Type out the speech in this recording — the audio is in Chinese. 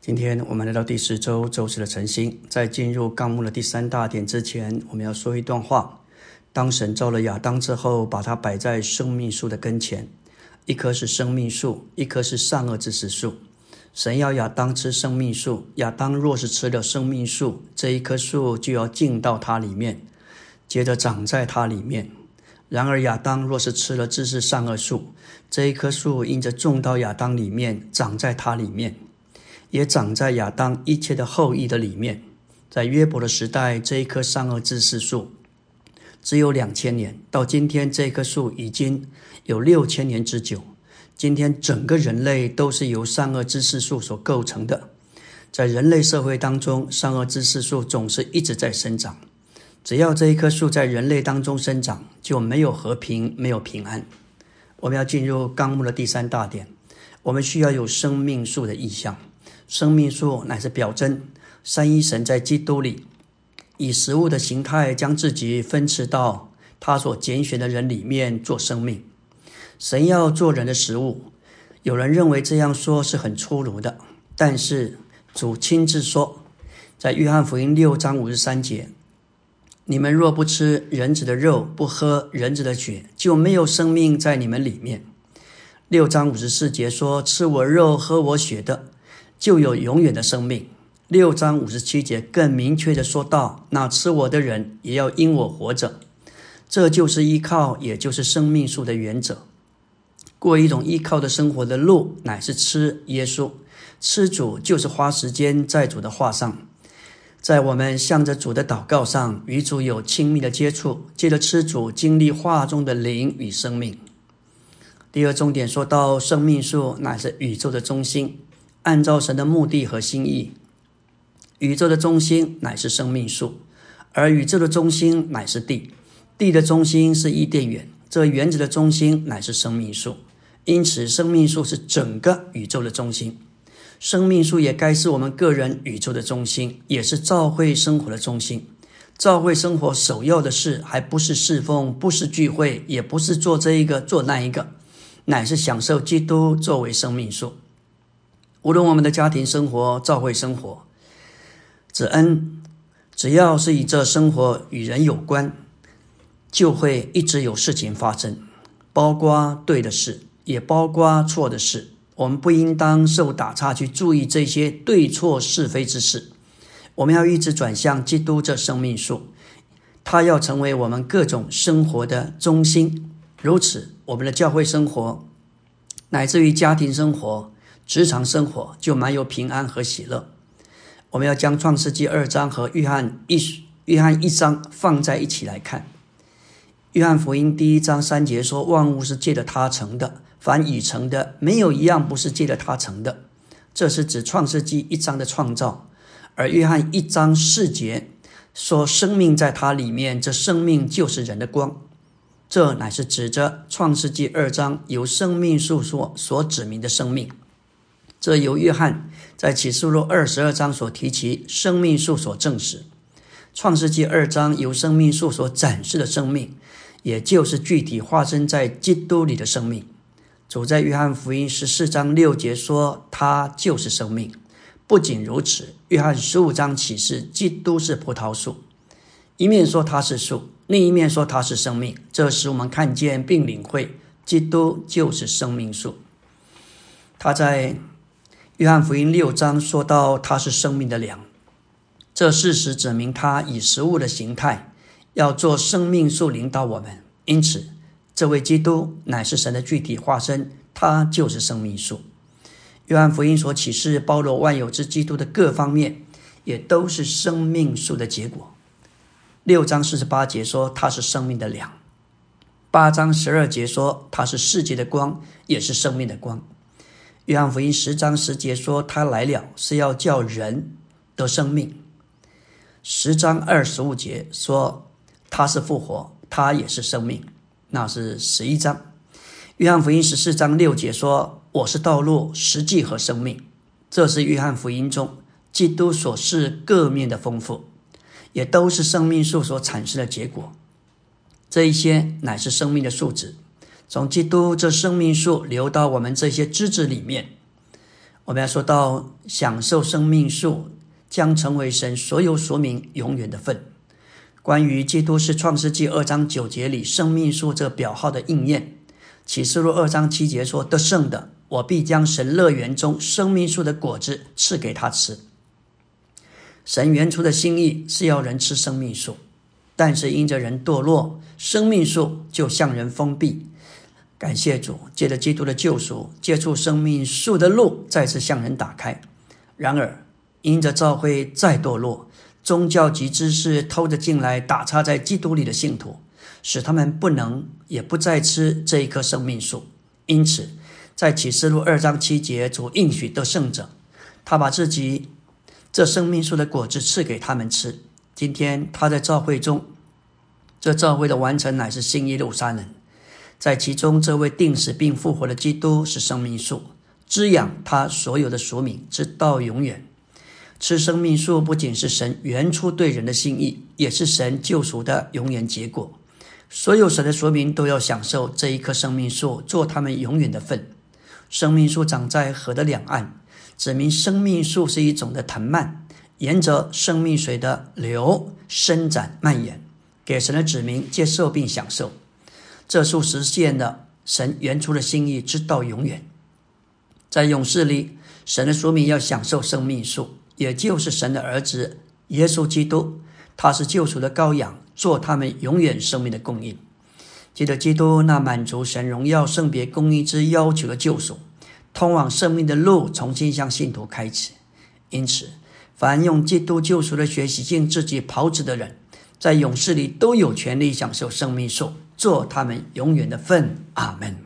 今天我们来到第十周周四的晨星，在进入纲目的第三大点之前，我们要说一段话。当神造了亚当之后，把他摆在生命树的跟前，一棵是生命树，一棵是善恶知识树。神要亚当吃生命树，亚当若是吃了生命树，这一棵树就要进到它里面，接着长在它里面。然而亚当若是吃了知识善恶树，这一棵树因着种到亚当里面，长在它里面。也长在亚当一切的后裔的里面。在约伯的时代，这一棵善恶知识树只有两千年；到今天，这棵树已经有六千年之久。今天，整个人类都是由善恶知识树所构成的。在人类社会当中，善恶知识树总是一直在生长。只要这一棵树在人类当中生长，就没有和平，没有平安。我们要进入纲目的第三大点，我们需要有生命树的意象。生命树乃是表征三一神在基督里以食物的形态将自己分赐到他所拣选的人里面做生命。神要做人的食物，有人认为这样说是很粗鲁的，但是主亲自说，在约翰福音六章五十三节：“你们若不吃人子的肉，不喝人子的血，就没有生命在你们里面。”六章五十四节说：“吃我肉、喝我血的。”就有永远的生命。六章五十七节更明确的说道：“那吃我的人也要因我活着。”这就是依靠，也就是生命树的原则。过一种依靠的生活的路，乃是吃耶稣。吃主就是花时间在主的话上，在我们向着主的祷告上，与主有亲密的接触。借着吃主，经历话中的灵与生命。第二重点说到，生命树乃是宇宙的中心。按照神的目的和心意，宇宙的中心乃是生命树，而宇宙的中心乃是地，地的中心是伊甸园，这园子的中心乃是生命树。因此，生命树是整个宇宙的中心。生命树也该是我们个人宇宙的中心，也是教会生活的中心。教会生活首要的事，还不是侍奉，不是聚会，也不是做这一个做那一个，乃是享受基督作为生命树。无论我们的家庭生活、教会生活、子恩，只要是与这生活与人有关，就会一直有事情发生，包括对的事，也包括错的事。我们不应当受打岔去注意这些对错是非之事。我们要一直转向基督这生命树，它要成为我们各种生活的中心。如此，我们的教会生活，乃至于家庭生活。职场生活就蛮有平安和喜乐。我们要将创世纪二章和约翰一约翰一章放在一起来看。约翰福音第一章三节说：“万物是借着他成的，凡已成的，没有一样不是借着他成的。”这是指创世纪一章的创造。而约翰一章四节说：“生命在它里面，这生命就是人的光。”这乃是指着创世纪二章由生命诉说所指明的生命。这由约翰在启示录二十二章所提及生命树所证实，创世纪二章由生命树所展示的生命，也就是具体化身在基督里的生命。主在约翰福音十四章六节说，他就是生命。不仅如此，约翰十五章启示基督是葡萄树，一面说他是树，另一面说他是生命。这使我们看见并领会，基督就是生命树。他在。约翰福音六章说到他是生命的粮，这事实指明他以食物的形态要做生命树领导我们。因此，这位基督乃是神的具体化身，他就是生命树。约翰福音所启示包罗万有之基督的各方面，也都是生命树的结果。六章四十八节说他是生命的粮，八章十二节说他是世界的光，也是生命的光。约翰福音十章十节说：“他来了，是要叫人得生命。”十章二十五节说：“他是复活，他也是生命。”那是十一章。约翰福音十四章六节说：“我是道路、实际和生命。”这是约翰福音中基督所示各面的丰富，也都是生命树所产生的结果。这一些乃是生命的素质。从基督这生命树流到我们这些枝子里面，我们要说到享受生命树，将成为神所有所民永远的份。关于基督是创世纪二章九节里生命树这表号的应验。启示录二章七节说：“得胜的，我必将神乐园中生命树的果子赐给他吃。”神原初的心意是要人吃生命树，但是因着人堕落，生命树就向人封闭。感谢主，借着基督的救赎，接触生命树的路再次向人打开。然而，因着教会再堕落，宗教及知识偷着进来，打插在基督里的信徒。使他们不能也不再吃这一棵生命树，因此，在启示录二章七节，主应许得胜者，他把自己这生命树的果子赐给他们吃。今天他在召会中，这召会的完成乃是新耶路撒冷，在其中这位定死并复活的基督是生命树，滋养他所有的属民，直到永远。吃生命树不仅是神原初对人的心意，也是神救赎的永远结果。所有神的说明都要享受这一棵生命树，做他们永远的份。生命树长在河的两岸，指明生命树是一种的藤蔓，沿着生命水的流伸展蔓延，给神的子民接受并享受。这树实现了神原初的心意，直到永远。在勇士里，神的说明要享受生命树，也就是神的儿子耶稣基督，他是救赎的羔羊。做他们永远生命的供应，记得基督那满足神荣耀圣别公义之要求的救赎，通往生命的路重新向信徒开启。因此，凡用基督救赎的学习进自己袍子的人，在勇士里都有权利享受生命树，做他们永远的份。阿门。